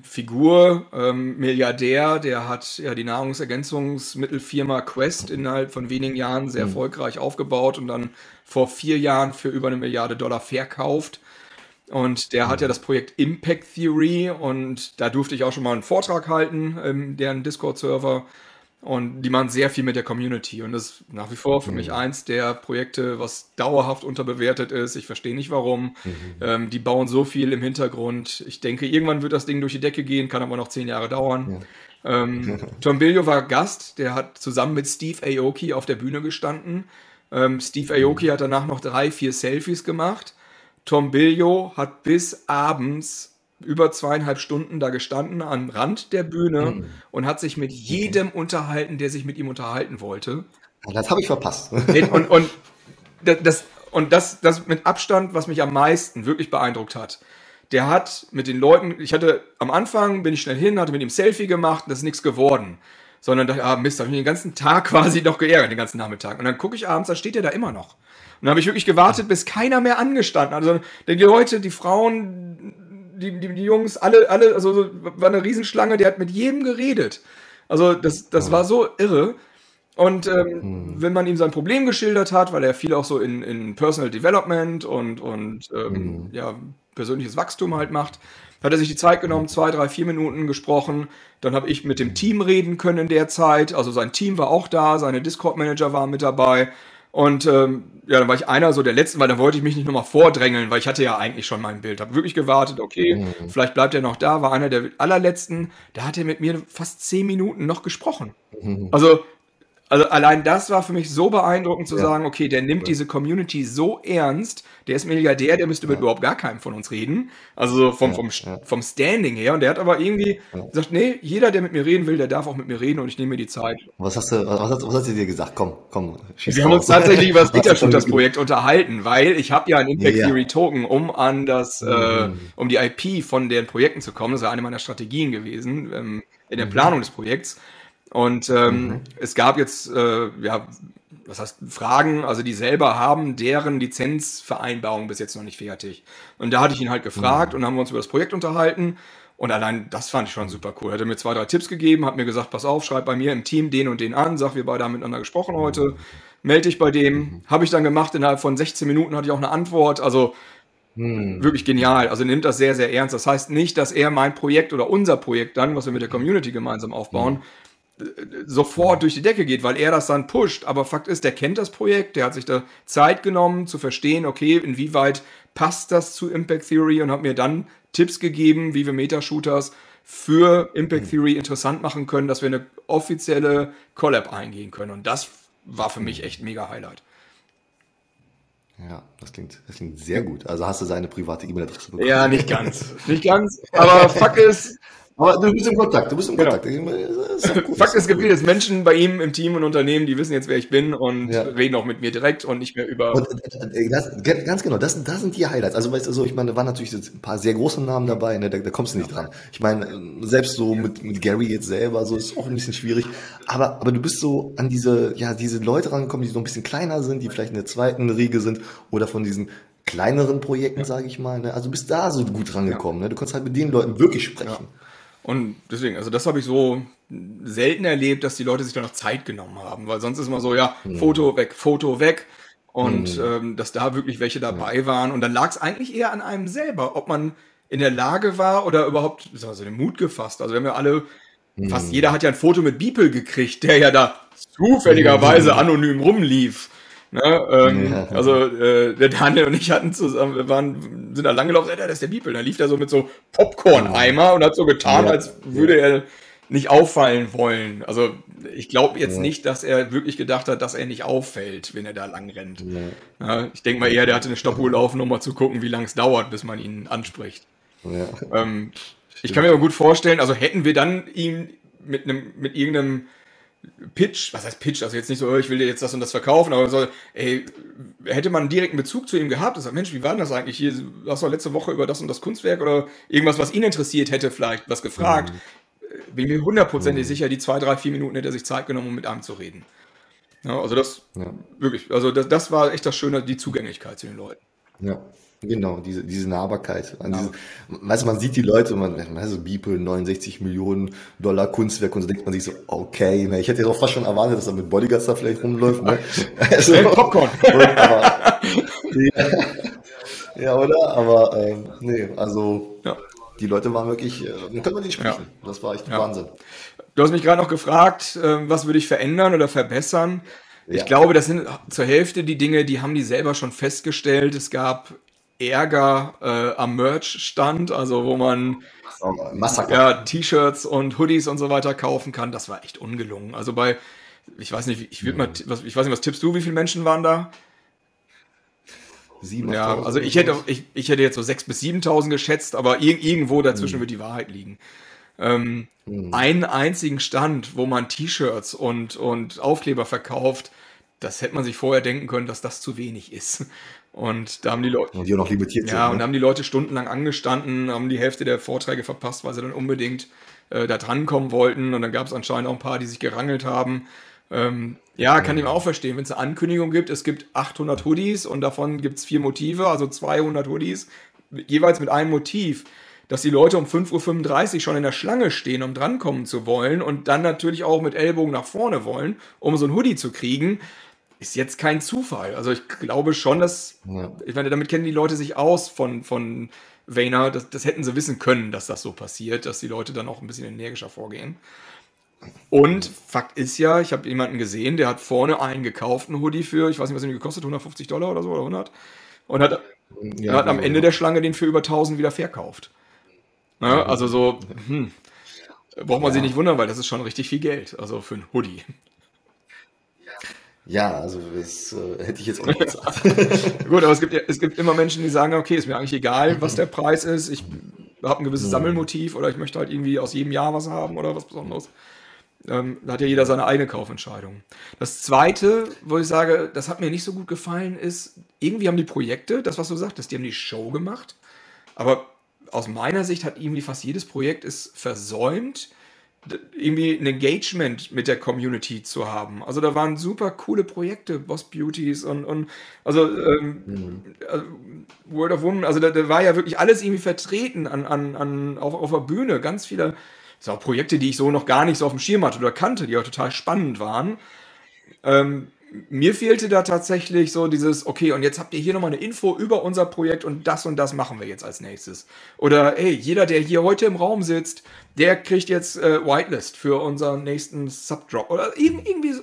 Figur, ähm, Milliardär, der hat ja die Nahrungsergänzungsmittelfirma Quest innerhalb von wenigen Jahren sehr mhm. erfolgreich aufgebaut und dann vor vier Jahren für über eine Milliarde Dollar verkauft. Und der mhm. hat ja das Projekt Impact Theory und da durfte ich auch schon mal einen Vortrag halten, ähm, deren Discord-Server. Und die machen sehr viel mit der Community. Und das ist nach wie vor für mhm. mich eins der Projekte, was dauerhaft unterbewertet ist. Ich verstehe nicht warum. Mhm. Ähm, die bauen so viel im Hintergrund. Ich denke, irgendwann wird das Ding durch die Decke gehen, kann aber noch zehn Jahre dauern. Ja. Ähm, Tom Billio war Gast, der hat zusammen mit Steve Aoki auf der Bühne gestanden. Ähm, Steve Aoki hat danach noch drei, vier Selfies gemacht. Tom Billio hat bis abends über zweieinhalb Stunden da gestanden am Rand der Bühne mhm. und hat sich mit jedem unterhalten, der sich mit ihm unterhalten wollte. Das habe ich verpasst. Und, und, das, und das, das mit Abstand, was mich am meisten wirklich beeindruckt hat. Der hat mit den Leuten, ich hatte am Anfang, bin ich schnell hin, hatte mit ihm Selfie gemacht, das ist nichts geworden. Sondern dachte, ah Mist, habe ich den ganzen Tag quasi noch geärgert, den ganzen Nachmittag. Und dann gucke ich abends, da steht er da immer noch. Und dann habe ich wirklich gewartet, bis keiner mehr angestanden hat. Also die Leute, die Frauen, die, die, die Jungs, alle, alle, also war eine Riesenschlange, der hat mit jedem geredet. Also das, das war so irre. Und ähm, hm. wenn man ihm sein Problem geschildert hat, weil er viel auch so in, in Personal Development und, und ähm, hm. ja, persönliches Wachstum halt macht, hat er sich die Zeit genommen, zwei, drei, vier Minuten gesprochen. Dann habe ich mit dem Team reden können in der Zeit. Also sein Team war auch da, seine Discord-Manager waren mit dabei. Und ähm, ja, dann war ich einer so der Letzten, weil dann wollte ich mich nicht nochmal vordrängeln, weil ich hatte ja eigentlich schon mein Bild. Habe wirklich gewartet, okay, mhm. vielleicht bleibt er noch da. War einer der allerletzten, da hat er mit mir fast zehn Minuten noch gesprochen. Mhm. Also also allein das war für mich so beeindruckend zu ja. sagen, okay, der nimmt diese Community so ernst, der ist Milliardär, der müsste mit überhaupt gar keinem von uns reden. Also vom, vom, vom Standing her. Und der hat aber irgendwie gesagt, nee, jeder, der mit mir reden will, der darf auch mit mir reden und ich nehme mir die Zeit. Was hast du, was hast, was hast du dir gesagt? Komm, komm. Wir haben uns tatsächlich über das Data Shooters Projekt unterhalten, weil ich habe ja ein Impact ja, Theory Token, um an das, äh, mhm. äh, um die IP von den Projekten zu kommen. Das war eine meiner Strategien gewesen ähm, in der mhm. Planung des Projekts. Und ähm, mhm. es gab jetzt, äh, ja, was heißt Fragen, also die selber haben deren Lizenzvereinbarung bis jetzt noch nicht fertig. Und da hatte ich ihn halt gefragt mhm. und haben wir uns über das Projekt unterhalten. Und allein das fand ich schon super cool. Er hat mir zwei, drei Tipps gegeben, hat mir gesagt, pass auf, schreib bei mir im Team den und den an, sag, wir beide haben miteinander gesprochen heute, melde dich bei dem. Mhm. Habe ich dann gemacht, innerhalb von 16 Minuten hatte ich auch eine Antwort. Also hm. Wirklich genial. Also nimmt das sehr, sehr ernst. Das heißt nicht, dass er mein Projekt oder unser Projekt dann, was wir mit der Community gemeinsam aufbauen, hm sofort durch die Decke geht, weil er das dann pusht. Aber Fakt ist, der kennt das Projekt, der hat sich da Zeit genommen zu verstehen, okay, inwieweit passt das zu Impact Theory und hat mir dann Tipps gegeben, wie wir Metashooters für Impact Theory interessant machen können, dass wir eine offizielle Collab eingehen können. Und das war für mich echt mega Highlight. Ja, das klingt, das klingt sehr gut. Also hast du seine private E-Mail-Adresse bekommen? Ja, nicht ganz. nicht ganz. Aber Fakt ist, Aber du bist im Kontakt, du bist im Kontakt. Genau. Fakt ist, es gibt jetzt Menschen bei ihm im Team und Unternehmen, die wissen jetzt, wer ich bin und ja. reden auch mit mir direkt und nicht mehr über. Und, äh, das, ganz genau, das, das sind die Highlights. Also, weißt du, so, ich meine, da waren natürlich ein paar sehr große Namen dabei, ne, da, da kommst du nicht dran. Ich meine, selbst so mit, mit Gary jetzt selber, so ist auch ein bisschen schwierig. Aber, aber du bist so an diese, ja, diese Leute rangekommen, die so ein bisschen kleiner sind, die vielleicht in der zweiten Riege sind oder von diesen kleineren Projekten, ja. sage ich mal. Ne? Also bist da so gut rangekommen. Ja. Ne? Du kannst halt mit den Leuten wirklich sprechen. Ja. Und deswegen, also das habe ich so selten erlebt, dass die Leute sich da noch Zeit genommen haben, weil sonst ist immer so, ja, mhm. Foto weg, Foto weg. Und mhm. ähm, dass da wirklich welche dabei ja. waren. Und dann lag es eigentlich eher an einem selber, ob man in der Lage war oder überhaupt also den Mut gefasst. Also wir haben ja alle, mhm. fast jeder hat ja ein Foto mit Beeple gekriegt, der ja da zufälligerweise anonym rumlief. Ne, ähm, ja. Also äh, der Daniel und ich hatten zusammen, wir waren, sind da langgelaufen, ja, das ist der Bibel. Da lief er so mit so Popcorn-Eimer und hat so getan, ja. als würde er nicht auffallen wollen. Also ich glaube jetzt ja. nicht, dass er wirklich gedacht hat, dass er nicht auffällt, wenn er da lang rennt. Ja. ich denke mal eher, der hatte eine Stoppuhr laufen, um mal zu gucken, wie lange es dauert, bis man ihn anspricht. Ähm, ich kann mir aber gut vorstellen, also hätten wir dann ihn mit einem, mit irgendeinem Pitch, was heißt Pitch, also jetzt nicht so, oh, ich will dir jetzt das und das verkaufen, aber so, ey, hätte man einen direkten Bezug zu ihm gehabt, das sagt, Mensch, wie war denn das eigentlich hier? Hast du letzte Woche über das und das Kunstwerk oder irgendwas, was ihn interessiert hätte, vielleicht was gefragt? Mhm. Bin mir hundertprozentig mhm. sicher, die zwei, drei, vier Minuten hätte er sich Zeit genommen, um mit einem zu reden. Ja, also das, ja. wirklich, also das, das war echt das Schöne, die Zugänglichkeit zu den Leuten. Ja. Genau, diese, diese Nahbarkeit. An diese, weißt du, man sieht die Leute, man, also Beeple, 69 Millionen Dollar Kunstwerk und so denkt man sich so, okay, ne, ich hätte ja doch fast schon erwartet, dass er mit Bodyguards da vielleicht rumläuft, ne? Also, Popcorn. aber, ja, ja, oder? Aber, ähm, nee, also, ja. die Leute waren wirklich, äh, dann können wir nicht sprechen. Das war echt ja. Wahnsinn. Du hast mich gerade noch gefragt, äh, was würde ich verändern oder verbessern? Ich glaube, das sind zur Hälfte die Dinge, die haben die selber schon festgestellt. Es gab Ärger äh, am Merch-Stand, also wo man ja, T-Shirts und Hoodies und so weiter kaufen kann. Das war echt ungelungen. Also bei, ich weiß nicht, ich würde mal, was, ich weiß nicht, was tippst du, wie viele Menschen waren da? 7, ja, also ich hätte, ich, ich hätte jetzt so 6.000 bis 7.000 geschätzt, aber ir irgendwo dazwischen mhm. wird die Wahrheit liegen. Ähm, mhm. Einen einzigen Stand, wo man T-Shirts und, und Aufkleber verkauft, das hätte man sich vorher denken können, dass das zu wenig ist. Und da haben die Leute. Und die auch noch limitiert ja, sind. Ja, ne? und da haben die Leute stundenlang angestanden, haben die Hälfte der Vorträge verpasst, weil sie dann unbedingt äh, da drankommen wollten. Und dann gab es anscheinend auch ein paar, die sich gerangelt haben. Ähm, ja, kann ich auch verstehen, wenn es eine Ankündigung gibt, es gibt 800 Hoodies und davon gibt es vier Motive, also 200 Hoodies, jeweils mit einem Motiv, dass die Leute um 5.35 Uhr schon in der Schlange stehen, um drankommen zu wollen und dann natürlich auch mit Ellbogen nach vorne wollen, um so ein Hoodie zu kriegen ist jetzt kein Zufall. Also ich glaube schon, dass, ja. ich meine, damit kennen die Leute sich aus von, von Vayner. Das, das hätten sie wissen können, dass das so passiert, dass die Leute dann auch ein bisschen energischer vorgehen. Und Fakt ist ja, ich habe jemanden gesehen, der hat vorne einen gekauften Hoodie für, ich weiß nicht, was ihn gekostet, 150 Dollar oder so oder 100. Und hat, ja, hat am Ende der Schlange den für über 1000 wieder verkauft. Ne? Also so, hm, braucht man ja. sich nicht wundern, weil das ist schon richtig viel Geld, also für einen Hoodie. Ja, also das äh, hätte ich jetzt auch nicht gesagt. Gut, aber es gibt, es gibt immer Menschen, die sagen, okay, ist mir eigentlich egal, was der Preis ist. Ich habe ein gewisses Sammelmotiv oder ich möchte halt irgendwie aus jedem Jahr was haben oder was Besonderes. Ähm, da hat ja jeder seine eigene Kaufentscheidung. Das Zweite, wo ich sage, das hat mir nicht so gut gefallen, ist, irgendwie haben die Projekte, das was du sagtest, die haben die Show gemacht, aber aus meiner Sicht hat irgendwie fast jedes Projekt es versäumt, irgendwie ein Engagement mit der Community zu haben. Also da waren super coole Projekte, Boss Beauties und, und also ähm, mhm. Also World of Women, also da, da, war ja wirklich alles irgendwie vertreten an, an, an auf, auf der Bühne, ganz viele auch Projekte, die ich so noch gar nicht so auf dem Schirm hatte oder kannte, die auch total spannend waren. Ähm, mir fehlte da tatsächlich so dieses, okay, und jetzt habt ihr hier nochmal eine Info über unser Projekt und das und das machen wir jetzt als nächstes. Oder, ey, jeder, der hier heute im Raum sitzt, der kriegt jetzt äh, Whitelist für unseren nächsten Subdrop. Oder irgendwie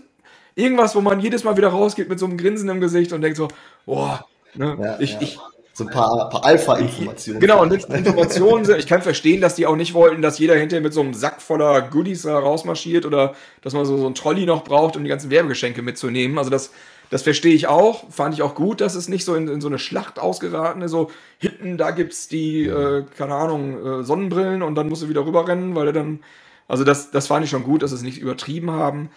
irgendwas, wo man jedes Mal wieder rausgeht mit so einem Grinsen im Gesicht und denkt so, boah, ne, ja, ich, ja. ich so ein paar, paar Alpha-Informationen. Genau, und Informationen sind, ich kann verstehen, dass die auch nicht wollten, dass jeder hinterher mit so einem Sack voller Goodies da rausmarschiert oder dass man so, so ein Trolley noch braucht, um die ganzen Werbegeschenke mitzunehmen. Also das, das verstehe ich auch. Fand ich auch gut, dass es nicht so in, in so eine Schlacht ausgeraten ist. So, hinten, da gibt's die, äh, keine Ahnung, äh, Sonnenbrillen und dann musst du wieder rüberrennen, weil er dann. Also das, das fand ich schon gut, dass sie es nicht übertrieben haben.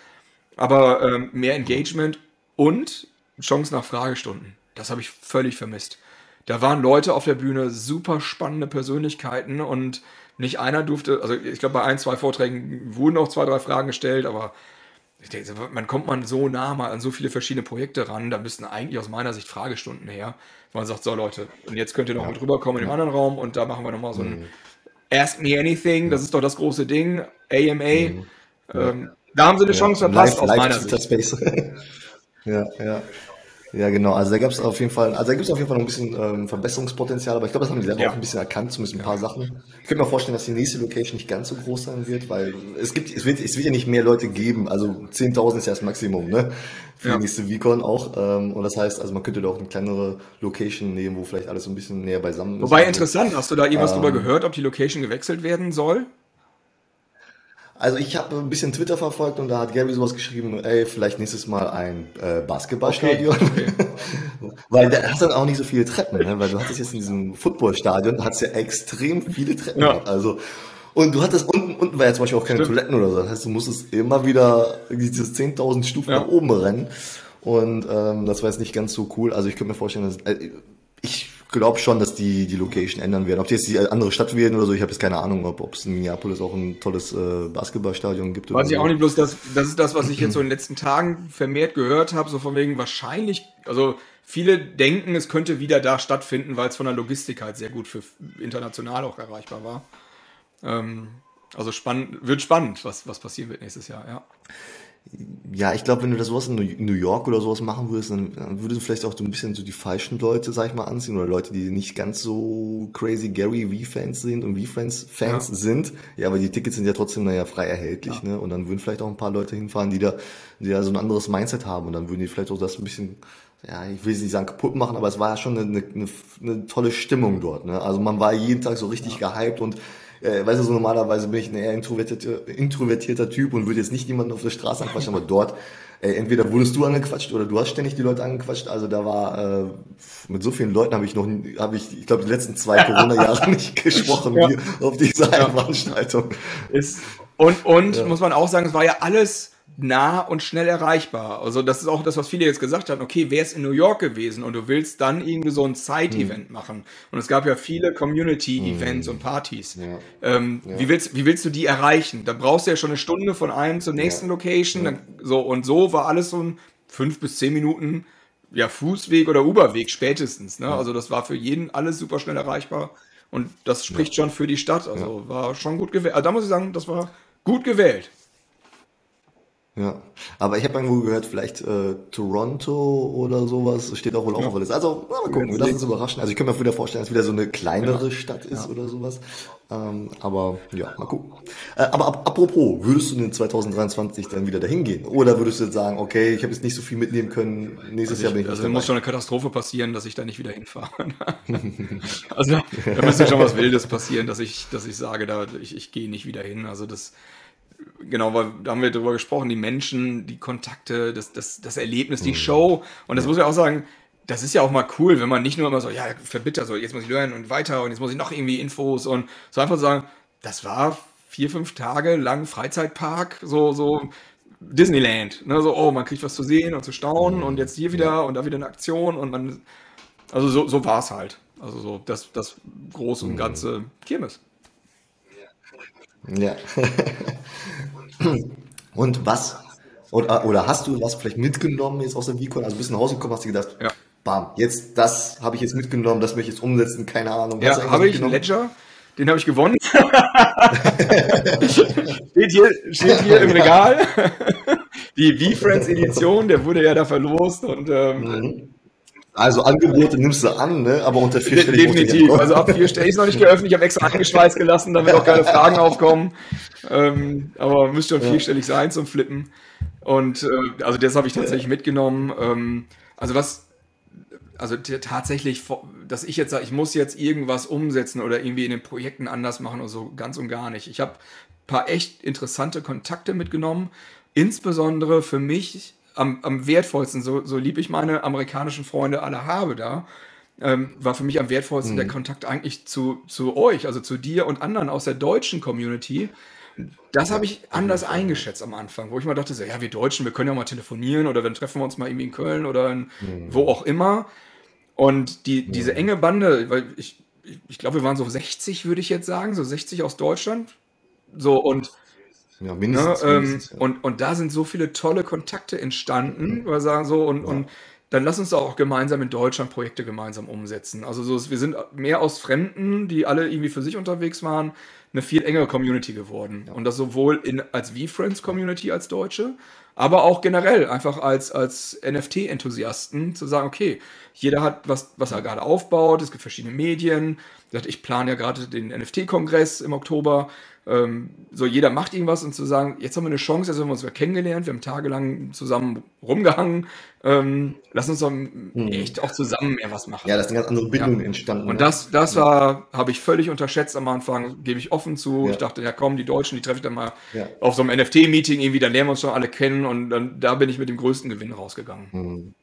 Aber ähm, mehr Engagement und Chance nach Fragestunden. Das habe ich völlig vermisst da waren Leute auf der Bühne, super spannende Persönlichkeiten und nicht einer durfte, also ich glaube, bei ein, zwei Vorträgen wurden auch zwei, drei Fragen gestellt, aber denke, man kommt man so nah mal an so viele verschiedene Projekte ran, da müssten eigentlich aus meiner Sicht Fragestunden her, wo man sagt, so Leute, und jetzt könnt ihr noch ja. mit rüberkommen in dem anderen Raum und da machen wir nochmal so ein mhm. Ask Me Anything, das ist doch das große Ding, AMA. Mhm. Ähm, da haben sie eine Chance verpasst live, aus meiner Sicht. ja, ja. Ja, genau. Also da gab es auf jeden Fall, also da gibt es auf jeden Fall noch ein bisschen ähm, Verbesserungspotenzial, aber ich glaube, das haben die selber ja. auch ein bisschen erkannt, zumindest ein paar Sachen. Ich könnte mir vorstellen, dass die nächste Location nicht ganz so groß sein wird, weil es gibt, es wird, es wird ja nicht mehr Leute geben. Also 10.000 ist ja das Maximum, ne? Für ja. die nächste VCon auch. Ähm, und das heißt, also man könnte da auch eine kleinere Location nehmen, wo vielleicht alles so ein bisschen näher beisammen ist. Wobei interessant, hast du da irgendwas ähm, drüber gehört, ob die Location gewechselt werden soll? Also ich habe ein bisschen Twitter verfolgt und da hat Gary sowas geschrieben, ey, vielleicht nächstes Mal ein äh, Basketballstadion. Okay, weil da hast dann auch nicht so viele Treppen, ne? weil du hattest jetzt in diesem Footballstadion, da hattest ja extrem viele Treppen. Ja. Also und du hattest unten, unten war ja zum Beispiel auch keine Stimmt. Toiletten oder so. Das heißt, du musstest immer wieder diese 10.000 Stufen ja. nach oben rennen. Und ähm, das war jetzt nicht ganz so cool. Also ich könnte mir vorstellen, dass äh, ich glaube schon, dass die die Location ändern werden. Ob die jetzt die andere Stadt werden oder so, ich habe jetzt keine Ahnung, ob es in Minneapolis auch ein tolles äh, Basketballstadion gibt. Weiß ich so. auch nicht, bloß das, das ist das, was ich jetzt so in den letzten Tagen vermehrt gehört habe, so von wegen wahrscheinlich, also viele denken, es könnte wieder da stattfinden, weil es von der Logistik halt sehr gut für international auch erreichbar war. Ähm, also spannend, wird spannend, was, was passieren wird nächstes Jahr, ja. Ja, ich glaube, wenn du das sowas in New York oder sowas machen würdest, dann, dann würdest du vielleicht auch so ein bisschen so die falschen Leute, sag ich mal, anziehen oder Leute, die nicht ganz so crazy Gary V-Fans sind und V-Fans Fans ja. sind. Ja, aber die Tickets sind ja trotzdem naja frei erhältlich, ja. ne? Und dann würden vielleicht auch ein paar Leute hinfahren, die da, die da so ein anderes Mindset haben und dann würden die vielleicht auch das ein bisschen ja, ich will es nicht sagen kaputt machen, aber es war ja schon eine, eine, eine tolle Stimmung dort. Ne? Also man war jeden Tag so richtig ja. gehypt und äh, weißt du, so normalerweise bin ich ein eher introvertierter, introvertierter Typ und würde jetzt nicht jemanden auf der Straße anquatschen, aber dort, äh, entweder wurdest du angequatscht oder du hast ständig die Leute angequatscht. Also da war, äh, mit so vielen Leuten habe ich noch, habe ich, ich glaube, die letzten zwei Corona-Jahre nicht gesprochen ja. auf dieser ja. Veranstaltung. Ist, und, und ja. muss man auch sagen, es war ja alles nah und schnell erreichbar. Also das ist auch das, was viele jetzt gesagt haben. Okay, wäre es in New York gewesen und du willst dann irgendwie so ein Side-Event hm. machen. Und es gab ja viele Community-Events hm. und Partys. Ja. Ähm, ja. Wie, willst, wie willst du die erreichen? Da brauchst du ja schon eine Stunde von einem zur nächsten ja. Location. Dann, so, und so war alles so ein fünf bis zehn Minuten ja, Fußweg oder Uberweg spätestens. Ne? Also das war für jeden alles super schnell erreichbar. Und das spricht schon für die Stadt. Also war schon gut gewählt. Also da muss ich sagen, das war gut gewählt. Ja, aber ich habe irgendwo gehört, vielleicht äh, Toronto oder sowas steht auch wohl auch auf der Liste. Also, mal gucken, wir lassen uns überraschen. Also ich kann mir wieder vorstellen, dass es wieder so eine kleinere ja. Stadt ist ja. oder sowas. Ähm, aber ja, mal gucken. Äh, aber ap apropos, würdest du in 2023 dann wieder dahin gehen? Oder würdest du jetzt sagen, okay, ich habe jetzt nicht so viel mitnehmen können, nächstes also Jahr bin ich Also muss schon eine Katastrophe passieren, dass ich da nicht wieder hinfahre. also da müsste schon was Wildes passieren, dass ich, dass ich sage, da, ich, ich gehe nicht wieder hin. Also das genau, weil da haben wir drüber gesprochen, die Menschen, die Kontakte, das, das, das Erlebnis, die mhm. Show. Und das muss ich auch sagen, das ist ja auch mal cool, wenn man nicht nur immer so, ja, verbitter, so, jetzt muss ich lernen und weiter und jetzt muss ich noch irgendwie Infos und so einfach sagen, das war vier, fünf Tage lang Freizeitpark, so, so Disneyland, ne, so, oh, man kriegt was zu sehen und zu staunen und jetzt hier wieder und da wieder eine Aktion und man, also so, so war es halt. Also so das, das große und mhm. ganze Kirmes. Ja. Und was? Oder, oder hast du was vielleicht mitgenommen jetzt aus der Vicon? Also bist du nach Hause gekommen, hast du gedacht, ja. bam, jetzt das habe ich jetzt mitgenommen, das möchte ich jetzt umsetzen, keine Ahnung. Ja, habe ich einen Ledger, den habe ich gewonnen. steht, hier, steht hier im Regal. Die V-Friends Edition, der wurde ja da verlost und ähm, mhm. Also Angebote nimmst du an, ne? aber unter vierstellig. Definitiv. Also ab vierstellig ist noch nicht geöffnet. Ich habe extra angeschweißt gelassen, damit auch keine Fragen aufkommen. Ähm, aber müsste schon vierstellig sein zum Flippen. Und äh, also das habe ich tatsächlich mitgenommen. Ähm, also was also tatsächlich, dass ich jetzt sage, ich muss jetzt irgendwas umsetzen oder irgendwie in den Projekten anders machen oder so, ganz und gar nicht. Ich habe ein paar echt interessante Kontakte mitgenommen, insbesondere für mich am, am wertvollsten, so, so lieb ich meine amerikanischen Freunde alle habe da, ähm, war für mich am wertvollsten mhm. der Kontakt eigentlich zu, zu euch, also zu dir und anderen aus der deutschen Community. Das habe ich anders eingeschätzt am Anfang, wo ich mal dachte, so, ja, wir Deutschen, wir können ja mal telefonieren oder dann treffen wir uns mal irgendwie in Köln oder in, mhm. wo auch immer. Und die, mhm. diese enge Bande, weil ich, ich glaube, wir waren so 60, würde ich jetzt sagen, so 60 aus Deutschland. So und ja, mindestens, ne, mindestens ja. und, und da sind so viele tolle Kontakte entstanden, mhm. wir sagen so, und, ja. und dann lass uns auch gemeinsam in Deutschland Projekte gemeinsam umsetzen. Also so, wir sind mehr aus Fremden, die alle irgendwie für sich unterwegs waren, eine viel engere Community geworden. Ja. Und das sowohl in, als V-Friends-Community als Deutsche, aber auch generell einfach als, als NFT-Enthusiasten zu sagen, okay, jeder hat was, was er gerade aufbaut, es gibt verschiedene Medien. Ich plane ja gerade den NFT-Kongress im Oktober ähm, so jeder macht irgendwas und zu sagen, jetzt haben wir eine Chance, jetzt haben wir uns kennengelernt, wir haben tagelang zusammen rumgehangen, ähm, lass uns doch mhm. echt auch zusammen mehr was machen. Ja, das sind ganz andere Bindungen ja. entstanden. Und das, das war, habe ich völlig unterschätzt am Anfang, gebe ich offen zu. Ja. Ich dachte, ja komm, die Deutschen, die treffe ich dann mal auf so einem NFT-Meeting irgendwie, dann lernen wir uns schon alle kennen und dann, da bin ich mit dem größten Gewinn rausgegangen. Mhm.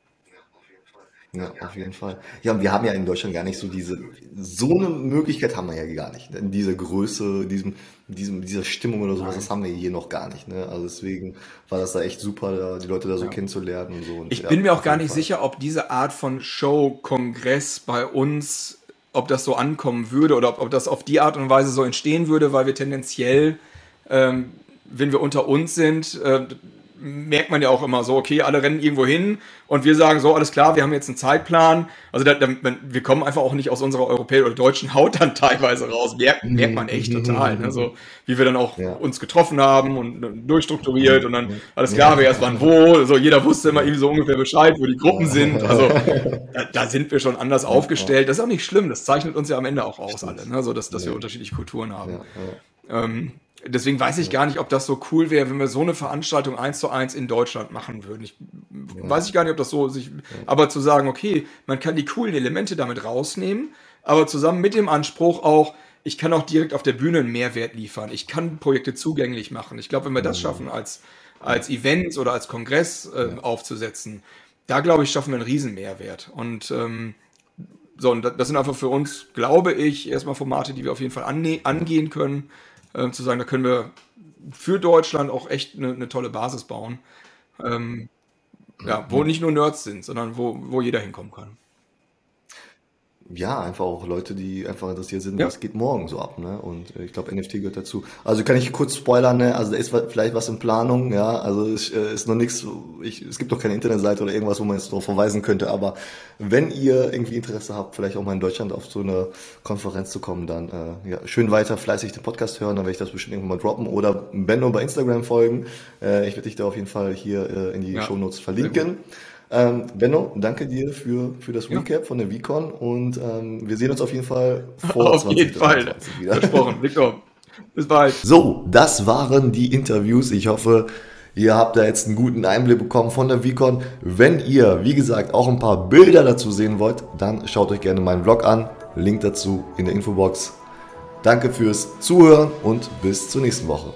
Ja, auf jeden Fall. Ja, und wir haben ja in Deutschland gar nicht so diese, so eine Möglichkeit haben wir ja gar nicht. In dieser Größe, diesem, diesem, dieser Stimmung oder sowas, das haben wir hier noch gar nicht. Ne? Also deswegen war das da echt super, die Leute da so ja. kennenzulernen und so. Und ich ja, bin mir auch gar nicht Fall. sicher, ob diese Art von Show, Kongress bei uns, ob das so ankommen würde oder ob, ob das auf die Art und Weise so entstehen würde, weil wir tendenziell, ähm, wenn wir unter uns sind, äh, merkt man ja auch immer so, okay, alle rennen irgendwo hin und wir sagen so, alles klar, wir haben jetzt einen Zeitplan. Also da, da, wir kommen einfach auch nicht aus unserer europäischen oder deutschen Haut dann teilweise raus. Merkt, merkt man echt total. Ne? So, wie wir dann auch ja. uns getroffen haben und durchstrukturiert und dann alles klar, wer erst wann wo. So, jeder wusste immer irgendwie so ungefähr Bescheid, wo die Gruppen sind. Also da, da sind wir schon anders aufgestellt. Das ist auch nicht schlimm, das zeichnet uns ja am Ende auch aus alle, ne? so dass, dass wir unterschiedliche Kulturen haben. Ähm, Deswegen weiß ich gar nicht, ob das so cool wäre, wenn wir so eine Veranstaltung eins zu eins in Deutschland machen würden. Ich ja. weiß ich gar nicht, ob das so sich. Aber zu sagen, okay, man kann die coolen Elemente damit rausnehmen, aber zusammen mit dem Anspruch auch, ich kann auch direkt auf der Bühne einen Mehrwert liefern. Ich kann Projekte zugänglich machen. Ich glaube, wenn wir das schaffen, als, als Events oder als Kongress äh, aufzusetzen, da glaube ich, schaffen wir einen riesen Mehrwert. Und ähm, so, und das sind einfach für uns, glaube ich, erstmal Formate, die wir auf jeden Fall angehen können äh, zu sagen, da können wir für Deutschland auch echt eine, eine tolle Basis bauen. Ähm, ja, wo nicht nur Nerds sind, sondern wo, wo jeder hinkommen kann ja, einfach auch Leute, die einfach interessiert sind, ja. was geht morgen so ab, ne? Und äh, ich glaube, NFT gehört dazu. Also kann ich kurz spoilern, ne? Also da ist vielleicht was in Planung, ja. Also es äh, ist noch nichts, ich, es gibt noch keine Internetseite oder irgendwas, wo man jetzt darauf verweisen könnte. Aber wenn ihr irgendwie Interesse habt, vielleicht auch mal in Deutschland auf so eine Konferenz zu kommen, dann äh, ja, schön weiter fleißig den Podcast hören, dann werde ich das bestimmt irgendwann mal droppen. Oder Benno bei Instagram folgen. Äh, ich werde dich da auf jeden Fall hier äh, in die ja, Shownotes verlinken. Ähm, Benno, danke dir für, für das Recap ja. von der VCon und ähm, wir sehen uns auf jeden Fall vor Auf jeden Fall. Wieder. Versprochen. Willkommen. Bis bald. So, das waren die Interviews. Ich hoffe, ihr habt da jetzt einen guten Einblick bekommen von der VCon. Wenn ihr, wie gesagt, auch ein paar Bilder dazu sehen wollt, dann schaut euch gerne meinen Vlog an. Link dazu in der Infobox. Danke fürs Zuhören und bis zur nächsten Woche.